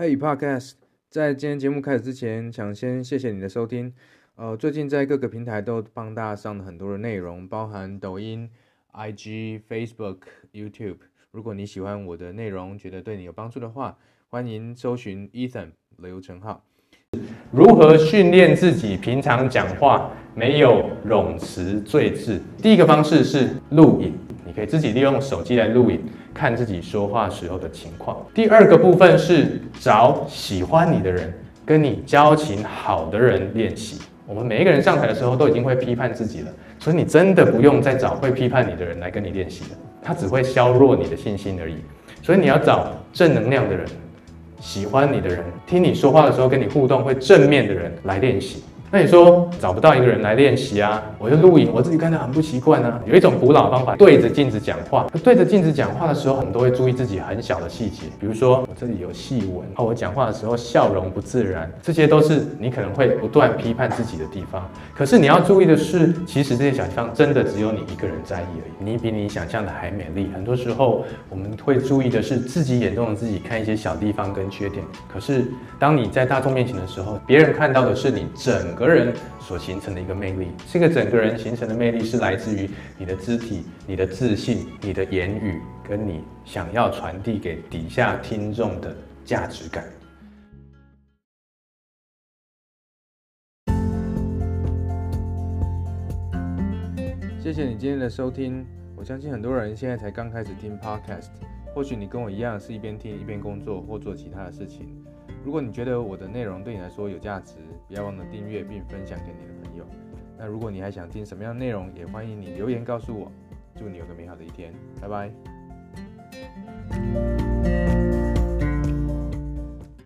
Hey Podcast，在今天节目开始之前，想先谢谢你的收听。呃，最近在各个平台都帮大家上了很多的内容，包含抖音、IG、Facebook、YouTube。如果你喜欢我的内容，觉得对你有帮助的话，欢迎搜寻 Ethan 刘成浩。如何训练自己平常讲话没有冗词赘字？第一个方式是录影，你可以自己利用手机来录影。看自己说话时候的情况。第二个部分是找喜欢你的人，跟你交情好的人练习。我们每一个人上台的时候都已经会批判自己了，所以你真的不用再找会批判你的人来跟你练习了，他只会削弱你的信心而已。所以你要找正能量的人，喜欢你的人，听你说话的时候跟你互动会正面的人来练习。那你说找不到一个人来练习啊？我就录影，我自己看着很不习惯啊。有一种古老方法，对着镜子讲话。对着镜子讲话的时候，很多会注意自己很小的细节，比如说我这里有细纹，哦，我讲话的时候笑容不自然，这些都是你可能会不断批判自己的地方。可是你要注意的是，其实这些小地方真的只有你一个人在意而已。你比你想象的还美丽。很多时候我们会注意的是自己眼中的自己，看一些小地方跟缺点。可是当你在大众面前的时候，别人看到的是你整个。人所形成的一个魅力，这个整个人形成的魅力是来自于你的肢体、你的自信、你的言语，跟你想要传递给底下听众的价值感。谢谢你今天的收听，我相信很多人现在才刚开始听 Podcast，或许你跟我一样是一边听一边工作或做其他的事情。如果你觉得我的内容对你来说有价值，不要忘了订阅并分享给你的朋友。那如果你还想听什么样的内容，也欢迎你留言告诉我。祝你有个美好的一天，拜拜。